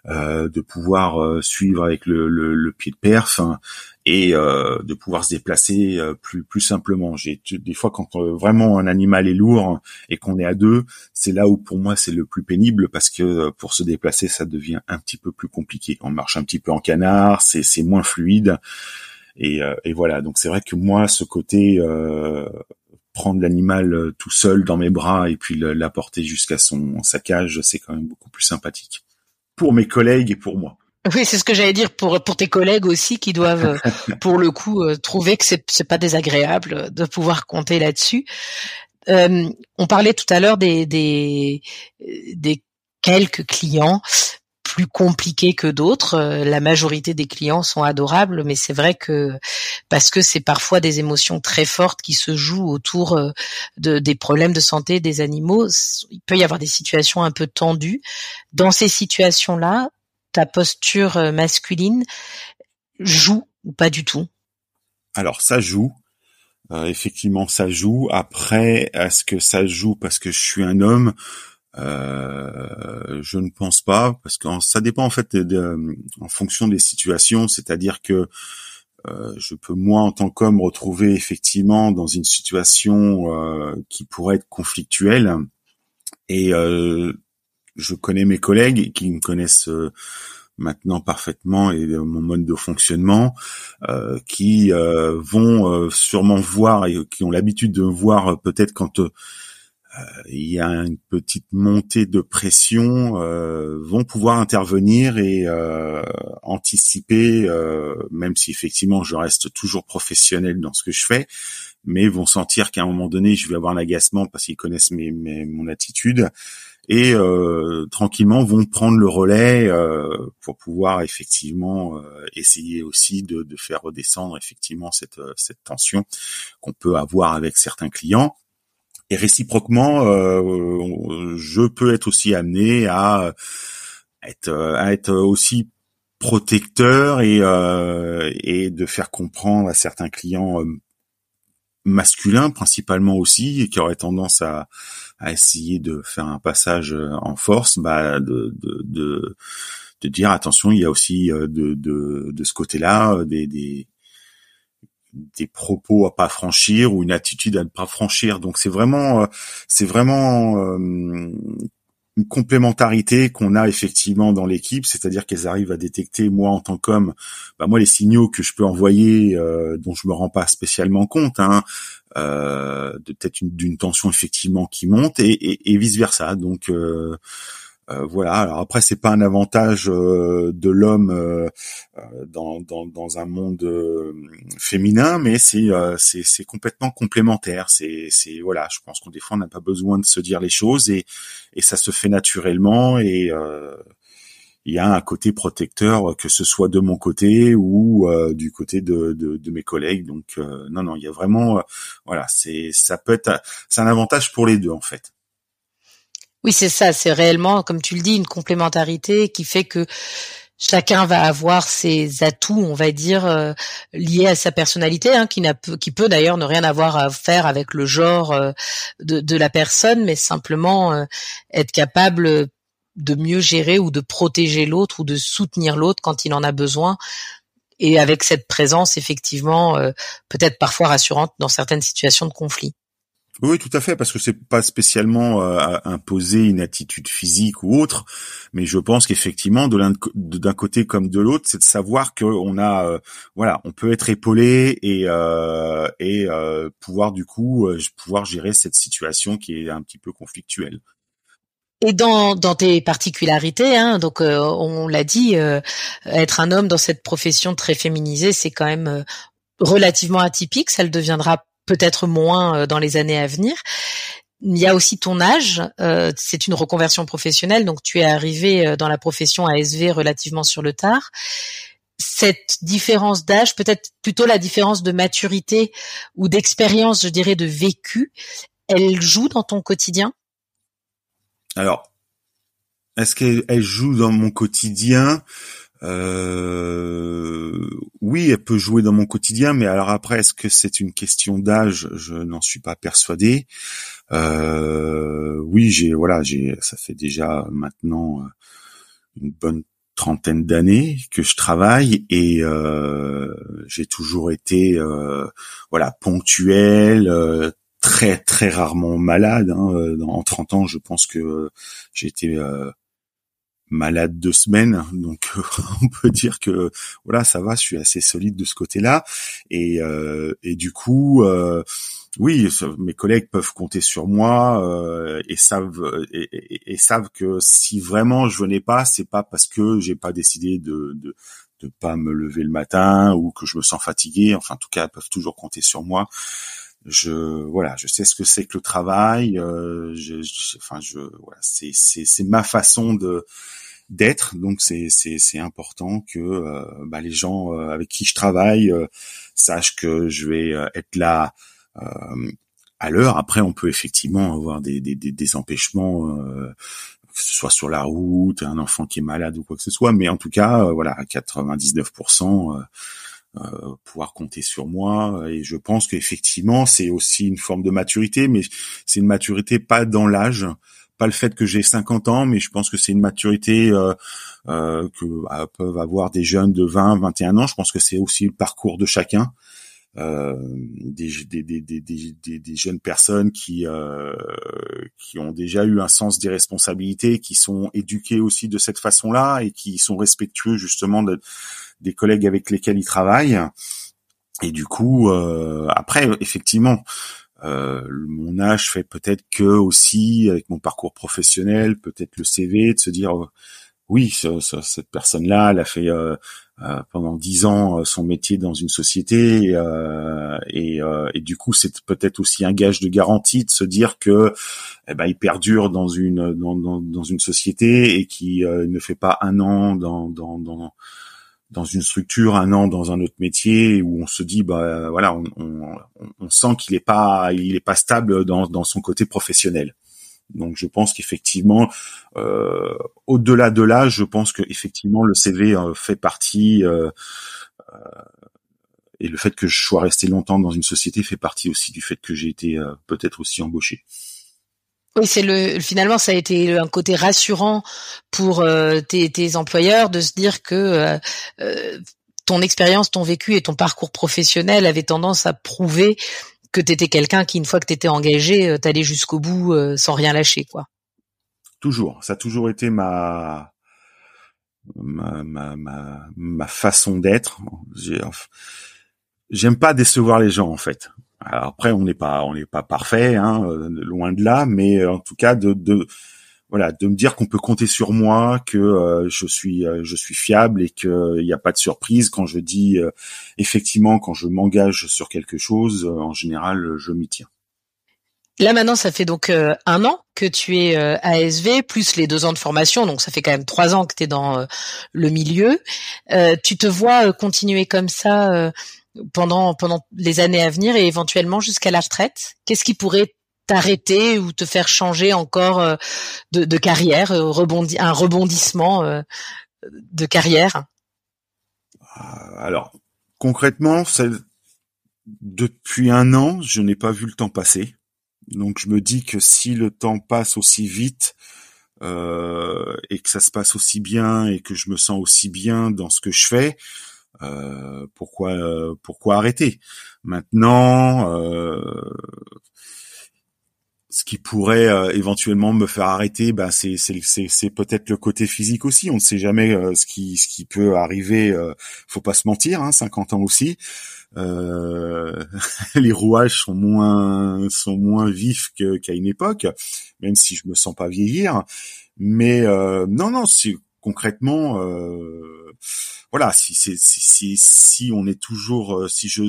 euh, de pouvoir euh, suivre avec le, le, le, pied de perf hein, et euh, de pouvoir se déplacer plus plus simplement. J'ai des fois quand vraiment un animal est lourd et qu'on est à deux, c'est là où pour moi c'est le plus pénible parce que pour se déplacer ça devient un petit peu plus compliqué. On marche un petit peu en canard, c'est c'est moins fluide. Et, et, voilà, donc c'est vrai que moi, ce côté euh, prendre l'animal euh, tout seul dans mes bras et puis l'apporter jusqu'à son sa cage, c'est quand même beaucoup plus sympathique pour mes collègues et pour moi. Oui, c'est ce que j'allais dire pour pour tes collègues aussi qui doivent pour le coup euh, trouver que c'est c'est pas désagréable de pouvoir compter là-dessus. Euh, on parlait tout à l'heure des des des quelques clients plus compliqués que d'autres. Euh, la majorité des clients sont adorables, mais c'est vrai que parce que c'est parfois des émotions très fortes qui se jouent autour euh, de, des problèmes de santé des animaux, il peut y avoir des situations un peu tendues. Dans ces situations-là, ta posture euh, masculine joue ou pas du tout? Alors ça joue. effectivement, ça joue. Après, est-ce que ça joue parce que je suis un homme? Euh, je ne pense pas parce que ça dépend en fait en fonction des situations, c'est-à-dire que euh, je peux moi en tant qu'homme retrouver effectivement dans une situation euh, qui pourrait être conflictuelle. Et je connais mes collègues qui me connaissent maintenant parfaitement et mon mode de fonctionnement qui vont sûrement voir et qui ont l'habitude de voir peut-être quand euh, il y a une petite montée de pression, euh, vont pouvoir intervenir et euh, anticiper, même si effectivement je reste toujours professionnel dans ce que je fais, mais vont sentir qu'à un moment donné je vais avoir l'agacement parce qu'ils connaissent mes, mon attitude et tranquillement vont prendre le relais pour pouvoir effectivement essayer aussi de, de, faire redescendre effectivement cette, cette tension qu'on peut avoir avec certains clients et réciproquement, euh, je peux être aussi amené à être, à être aussi protecteur et, euh, et de faire comprendre à certains clients euh, masculin principalement aussi et qui aurait tendance à, à essayer de faire un passage en force, bah de, de, de, de dire attention, il y a aussi de, de, de ce côté-là des, des des propos à pas franchir ou une attitude à ne pas franchir. Donc c'est vraiment, c'est vraiment une complémentarité qu'on a effectivement dans l'équipe, c'est-à-dire qu'elles arrivent à détecter moi en tant qu'homme, bah moi les signaux que je peux envoyer euh, dont je me rends pas spécialement compte, hein, euh, de peut-être d'une tension effectivement qui monte et, et, vice versa. Donc euh, euh, voilà. Alors après, c'est pas un avantage euh, de l'homme euh, dans, un monde féminin, mais c'est c'est, complètement complémentaire. C'est c'est voilà. Je pense qu'on des fois on n'a pas besoin de se dire les choses et et ça se fait naturellement et il y a un côté protecteur, que ce soit de mon côté ou du côté de, mes collègues. Donc non, non, il y a vraiment, voilà, c'est ça peut être, c'est un avantage pour les deux en fait. Oui, c'est ça. C'est réellement, comme tu le dis, une complémentarité qui fait que chacun va avoir ses atouts, on va dire, euh, liés à sa personnalité, hein, qui, qui peut d'ailleurs ne rien avoir à faire avec le genre euh, de, la personne, mais simplement euh, être capable de mieux gérer ou de protéger l'autre ou de soutenir l'autre quand il en a besoin. Et avec cette présence, effectivement, peut-être parfois rassurante dans certaines situations de conflit. Oui, tout à fait, parce que c'est pas spécialement euh, imposer une attitude physique ou autre, mais je pense qu'effectivement, de d'un côté comme de l'autre, c'est de savoir qu'on a, euh, voilà, on peut être épaulé et euh, et euh, pouvoir du coup pouvoir gérer cette situation qui est un petit peu conflictuelle. Et dans, dans tes particularités, hein, donc on l'a dit, être un homme dans cette profession très féminisée, c'est quand même relativement atypique. Ça le deviendra peut-être moins euh, dans les années à venir. Il y a aussi ton âge, euh, c'est une reconversion professionnelle, donc tu es arrivé euh, dans la profession ASV relativement sur le tard. Cette différence d'âge, peut-être plutôt la différence de maturité ou d'expérience, je dirais, de vécu, elle joue dans ton quotidien? Alors, est-ce qu'elle joue dans mon quotidien? Euh, oui, elle peut jouer dans mon quotidien, mais alors après, est-ce que c'est une question d'âge? Je n'en suis pas persuadé. Euh, oui, j'ai voilà, j'ai ça fait déjà maintenant euh, une bonne trentaine d'années que je travaille et euh, j'ai toujours été euh, voilà ponctuel, euh, très très rarement malade. Hein. En 30 ans, je pense que j'ai été malade deux semaines, donc on peut dire que voilà ça va, je suis assez solide de ce côté-là. Et euh, et du coup euh, oui mes collègues peuvent compter sur moi euh, et savent et, savent que si vraiment je venais pas c'est pas parce que j'ai pas décidé de, de de pas me lever le matin ou que je me sens fatigué. Enfin en tout cas peuvent toujours compter sur moi je voilà je sais ce que c'est que le travail euh, je, enfin je voilà c'est c'est c'est ma façon de d'être. Donc c'est c'est important que euh, bah, les gens euh, avec qui je travaille euh, sachent que je vais être là à l'heure. Après, on peut effectivement avoir des des, des, empêchements. que ce soit sur la route, un enfant qui est malade ou quoi que ce soit, mais en tout cas, voilà, à 99%, pouvoir compter sur moi. Et je pense qu'effectivement, c'est aussi une forme de maturité, mais c'est une maturité pas dans l'âge, pas le fait que j'ai 50 ans, mais je pense que c'est une maturité euh, euh, que bah, peuvent avoir des jeunes de 20, 21 ans. Je pense que c'est aussi le parcours de chacun. Euh, des, des, des, des, jeunes personnes qui euh, qui ont déjà eu un sens des responsabilités, qui sont éduqués aussi de cette façon-là et qui sont respectueux justement de, des collègues avec lesquels ils travaillent. Et du coup, euh, après, effectivement, euh, mon âge fait peut-être que aussi avec mon parcours professionnel, peut-être le CV, de se dire euh, oui, cette personne-là, elle a fait euh, pendant dix ans son métier dans une société et, du coup c'est peut-être aussi un gage de garantie de se dire que eh ben, il perdure dans une société et qui ne fait pas un an dans, une structure, un an dans un autre métier où on se dit bah voilà, on, sent qu'il est pas il est pas stable dans son côté professionnel. Donc je pense qu'effectivement, euh, au-delà de là, je pense que effectivement le CV euh, fait partie euh, euh, et le fait que je sois resté longtemps dans une société fait partie aussi du fait que j'ai été peut-être aussi embauché. Oui, c'est le finalement ça a été un côté rassurant pour tes, tes, employeurs de se dire que ton expérience, ton vécu et ton parcours professionnel avaient tendance à prouver que tu étais quelqu'un qui, une fois que tu étais engagé, euh, t'allais jusqu'au bout euh, sans rien lâcher, quoi. Toujours, ça a toujours été ma ma ma ma, façon d'être. J'aime pas décevoir les gens en fait. après, on n'est pas on n'est pas parfait, hein, euh, loin de là, mais en tout cas de de voilà, de me dire qu'on peut compter sur moi, que euh, je suis euh, je suis fiable et qu'il n'y a pas de surprise quand je dis euh, effectivement quand je m'engage sur quelque chose, en général je m'y tiens. Là maintenant, ça fait donc un an que tu es ASV, plus les deux ans de formation, donc ça fait quand même trois ans que tu es dans le milieu. tu te vois continuer comme ça pendant pendant les années à venir et éventuellement jusqu'à la retraite? Qu'est-ce qui pourrait t'arrêter ou te faire changer encore euh, de, carrière, euh, un rebondissement euh, de carrière? Alors concrètement, depuis un an, je n'ai pas vu le temps passer. Donc je me dis que si le temps passe aussi vite et que ça se passe aussi bien et que je me sens aussi bien dans ce que je fais, pourquoi pourquoi arrêter? Maintenant, ce qui pourrait euh, éventuellement me faire arrêter, bah c'est c'est c'est peut-être le côté physique aussi. On ne sait jamais euh, ce qui ce qui peut arriver. Euh, faut pas se mentir, hein, 50 ans aussi. les rouages sont moins sont moins vifs qu'à une époque, même si je me sens pas vieillir. Mais non non, si concrètement, voilà, si c'est si, si on est toujours si je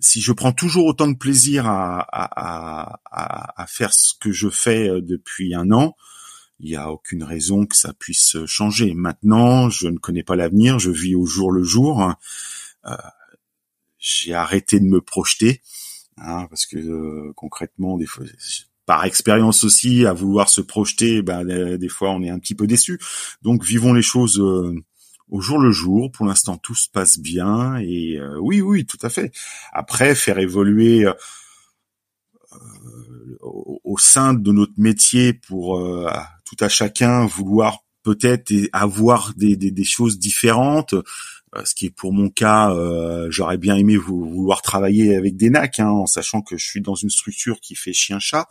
si je prends toujours autant de plaisir à, à, faire ce que je fais euh, depuis un an, il n'y a aucune raison que ça puisse changer. Maintenant, je ne connais pas l'avenir, je vis au jour le jour. Euh, j'ai arrêté de me projeter, hein, parce que euh, concrètement, par expérience aussi, à vouloir se projeter, ben, des, fois, on est un petit peu déçu. Donc, vivons les choses au jour le jour. Pour l'instant, tout se passe bien et euh, oui, oui, tout à fait. Après, faire évoluer euh, au, sein de notre métier pour euh, tout à chacun vouloir peut-être avoir des, des, choses différentes. Ce qui est pour mon cas, j'aurais bien aimé vouloir travailler avec des NAC, hein, en sachant que je suis dans une structure qui fait chien-chat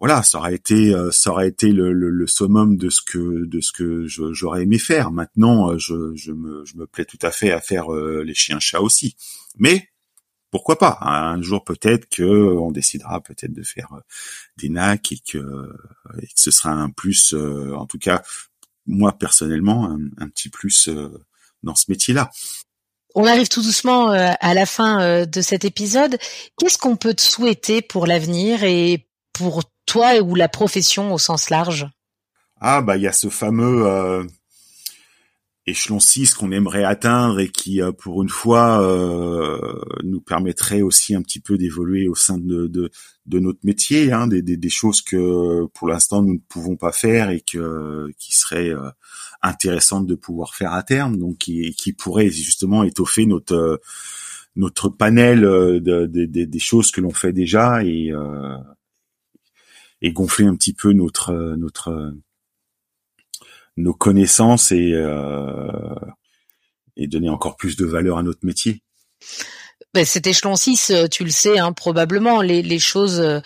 voilà, ça aurait été, euh, ça aurait été le, summum de ce que de ce que j'aurais aimé faire. Maintenant, euh, je, me, je me plais tout à fait à faire euh, les chiens-chats aussi. Mais pourquoi pas? Un jour peut-être que on décidera peut-être de faire des nacs et que, que ce sera un plus, en tout cas moi personnellement, un, un petit plus dans ce métier-là. On arrive tout doucement à la fin de cet épisode. Qu'est-ce qu'on peut te souhaiter pour l'avenir et pour toi ou la profession au sens large? Ah bah il y a ce fameux euh, échelon 6 qu'on aimerait atteindre et qui euh, pour une fois euh, nous permettrait aussi un petit peu d'évoluer au sein de, de, notre métier, hein, des, des, choses que pour l'instant nous ne pouvons pas faire et que qui seraient intéressantes de pouvoir faire à terme, donc qui, qui pourrait justement étoffer notre notre panel de, des choses que l'on fait déjà et et gonfler un petit peu notre notre nos connaissances et euh, et donner encore plus de valeur à notre métier. Ben, cet échelon 6, euh, tu le sais hein, probablement, les, les, choses euh,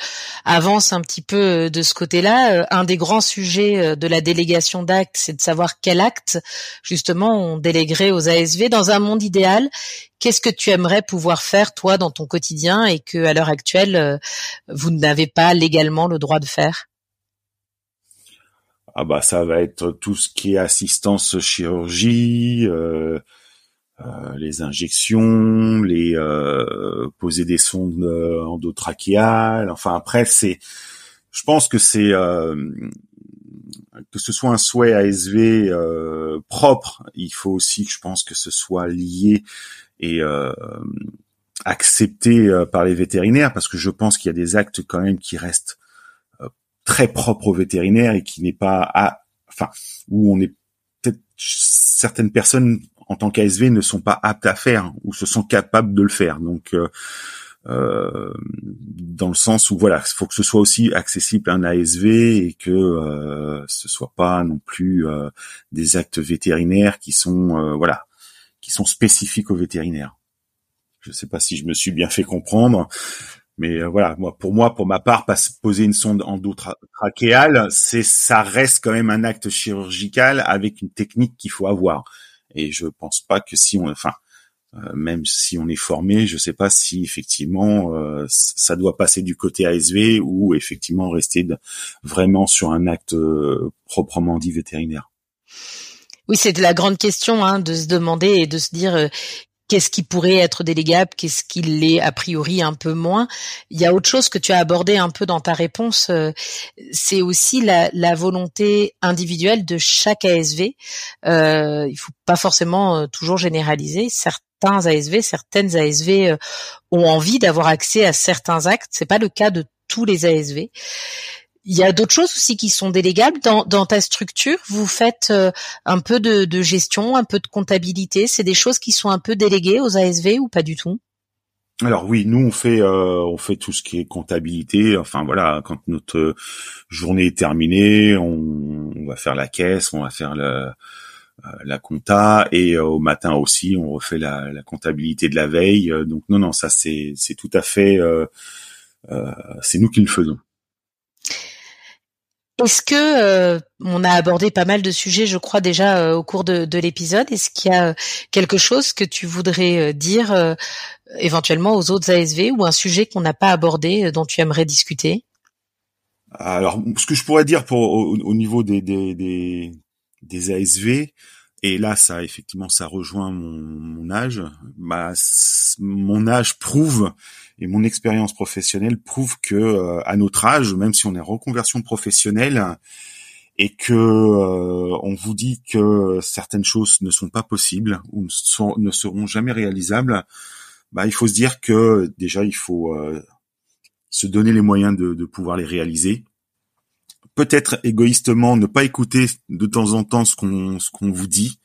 avancent un petit peu euh, de ce côté-là. Un des grands sujets de la délégation d'actes, c'est de savoir quel acte, justement, on déléguerait aux ASV. Dans un monde idéal, qu'est-ce que tu aimerais pouvoir faire, toi, dans ton quotidien et que, à l'heure actuelle, vous n'avez pas légalement le droit de faire? Ah bah ça va être tout ce qui est assistance chirurgie, euh, les injections, les euh, poser des sondes euh, endotrachéales. Enfin après c'est, je pense que c'est que ce soit un souhait ASV propre, il faut aussi que je pense que ce soit lié et accepté par les vétérinaires parce que je pense qu'il y a des actes quand même qui restent très propres aux vétérinaires et qui n'est pas à, enfin où on est peut-être certaines personnes en tant qu'ASV ne sont pas aptes à faire ou se sont capables de le faire. Donc euh, dans le sens où voilà, il faut que ce soit aussi accessible à un ASV et que euh, ce soit pas non plus euh, des actes vétérinaires qui sont euh, voilà, qui sont spécifiques aux vétérinaires. Je sais pas si je me suis bien fait comprendre, mais voilà, moi pour moi, pour ma part, poser une sonde endotrachéale, c'est ça reste quand même un acte chirurgical avec une technique qu'il faut avoir. Et je pense pas que si on, enfin, euh, même si on est formé, je sais pas si effectivement euh, ça doit passer du côté ASV ou effectivement rester vraiment sur un acte euh, proprement dit vétérinaire. Oui, c'est la grande question hein, de se demander et de se dire qu'est-ce qui pourrait être délégable, qu'est-ce qui l'est a priori un peu moins. Il y a autre chose que tu as abordé un peu dans ta réponse, c'est aussi la, volonté individuelle de chaque ASV. Euh, il faut pas forcément toujours généraliser. Certains certains ASV, certaines ASV euh, ont envie d'avoir accès à certains actes. C'est pas le cas de tous les ASV. Il y a d'autres choses aussi qui sont délégables dans, ta structure? Vous faites euh, un peu de, gestion, un peu de comptabilité. C'est des choses qui sont un peu déléguées aux ASV ou pas du tout? Alors oui, nous on fait euh, on fait tout ce qui est comptabilité. Enfin voilà, quand notre journée est terminée, on, on va faire la caisse, on va faire le, euh, la compta et euh, au matin aussi on refait la, la, comptabilité de la veille. Euh, donc non non ça c'est c'est tout à fait c'est nous qui le faisons. Est-ce que on a abordé pas mal de sujets, je crois déjà au cours de, de l'épisode. Est-ce qu'il y a quelque chose que tu voudrais dire éventuellement aux autres ASV ou un sujet qu'on n'a pas abordé dont tu aimerais discuter? Alors, ce que je pourrais dire pour au, au niveau des, des, des, des ASV. Et là, ça, effectivement, ça rejoint mon, âge. Bah, mon âge prouve et mon expérience professionnelle prouve que euh, à notre âge, même si on est en reconversion professionnelle et que euh, on vous dit que certaines choses ne sont pas possibles ou ne, seront jamais réalisables, bah, il faut se dire que déjà il faut euh, se donner les moyens de, de pouvoir les réaliser peut-être égoïstement ne pas écouter de temps en temps ce qu'on ce qu'on vous dit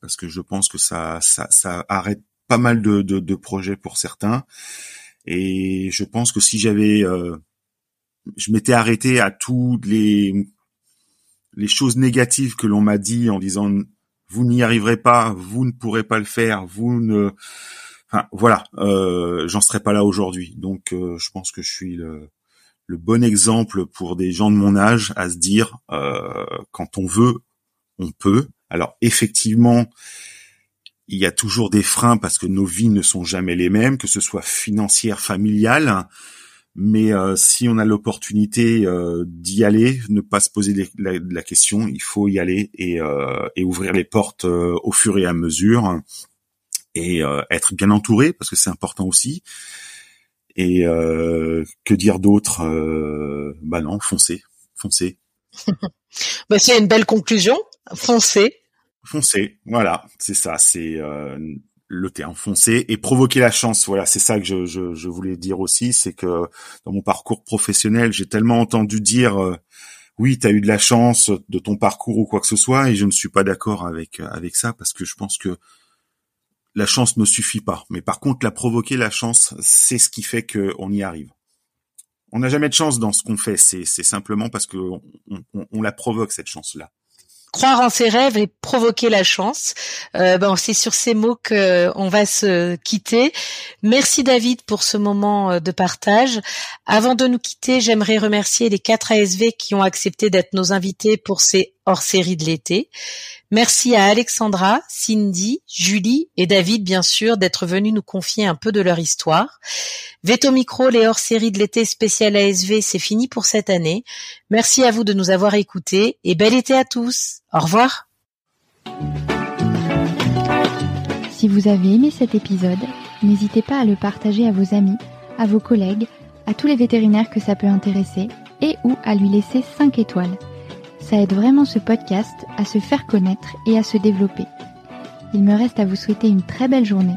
parce que je pense que ça ça, ça arrête pas mal de, de, de, projets pour certains et je pense que si j'avais euh, je m'étais arrêté à toutes les les choses négatives que l'on m'a dit en disant vous n'y arriverez pas, vous ne pourrez pas le faire, vous ne enfin voilà, euh, j'en serais pas là aujourd'hui. Donc euh, je pense que je suis le le bon exemple pour des gens de mon âge à se dire euh, quand on veut, on peut. Alors effectivement, il y a toujours des freins parce que nos vies ne sont jamais les mêmes, que ce soit financière, familiale. Mais euh, si on a l'opportunité euh, d'y aller, ne pas se poser la, question, il faut y aller et, et ouvrir les portes au fur et à mesure et être bien entouré parce que c'est important aussi. Et euh, que dire d'autre euh, Bah non, foncez, foncez. bah c'est une belle conclusion. Foncez. Foncez, voilà, c'est ça, c'est euh, le terme foncer et provoquer la chance. Voilà, c'est ça que je, je, je, voulais dire aussi, c'est que dans mon parcours professionnel, j'ai tellement entendu dire euh, oui, tu as eu de la chance de ton parcours ou quoi que ce soit, et je ne suis pas d'accord avec avec ça parce que je pense que la chance ne suffit pas. Mais par contre, la provoquer, la chance, c'est ce qui fait qu'on y arrive. On n'a jamais de chance dans ce qu'on fait. C'est simplement parce qu'on on, la provoque cette chance-là croire en ses rêves et provoquer la chance. Euh, ben, c'est sur ces mots que on va se quitter. Merci David pour ce moment euh, de partage. Avant de nous quitter, j'aimerais remercier les quatre ASV qui ont accepté d'être nos invités pour ces hors série de l'été. Merci à Alexandra, Cindy, Julie et David, bien sûr, d'être venus nous confier un peu de leur histoire. Veto Micro, les hors-séries de l'été spécial ASV, c'est fini pour cette année. Merci à vous de nous avoir écoutés et bel été à tous. Au revoir. Si vous avez aimé cet épisode, n'hésitez pas à le partager à vos amis, à vos collègues, à tous les vétérinaires que ça peut intéresser et ou à lui laisser 5 étoiles. Ça aide vraiment ce podcast à se faire connaître et à se développer. Il me reste à vous souhaiter une très belle journée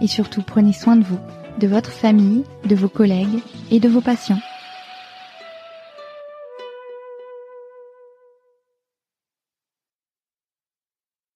et surtout prenez soin de vous, de votre famille, de vos collègues et de vos patients.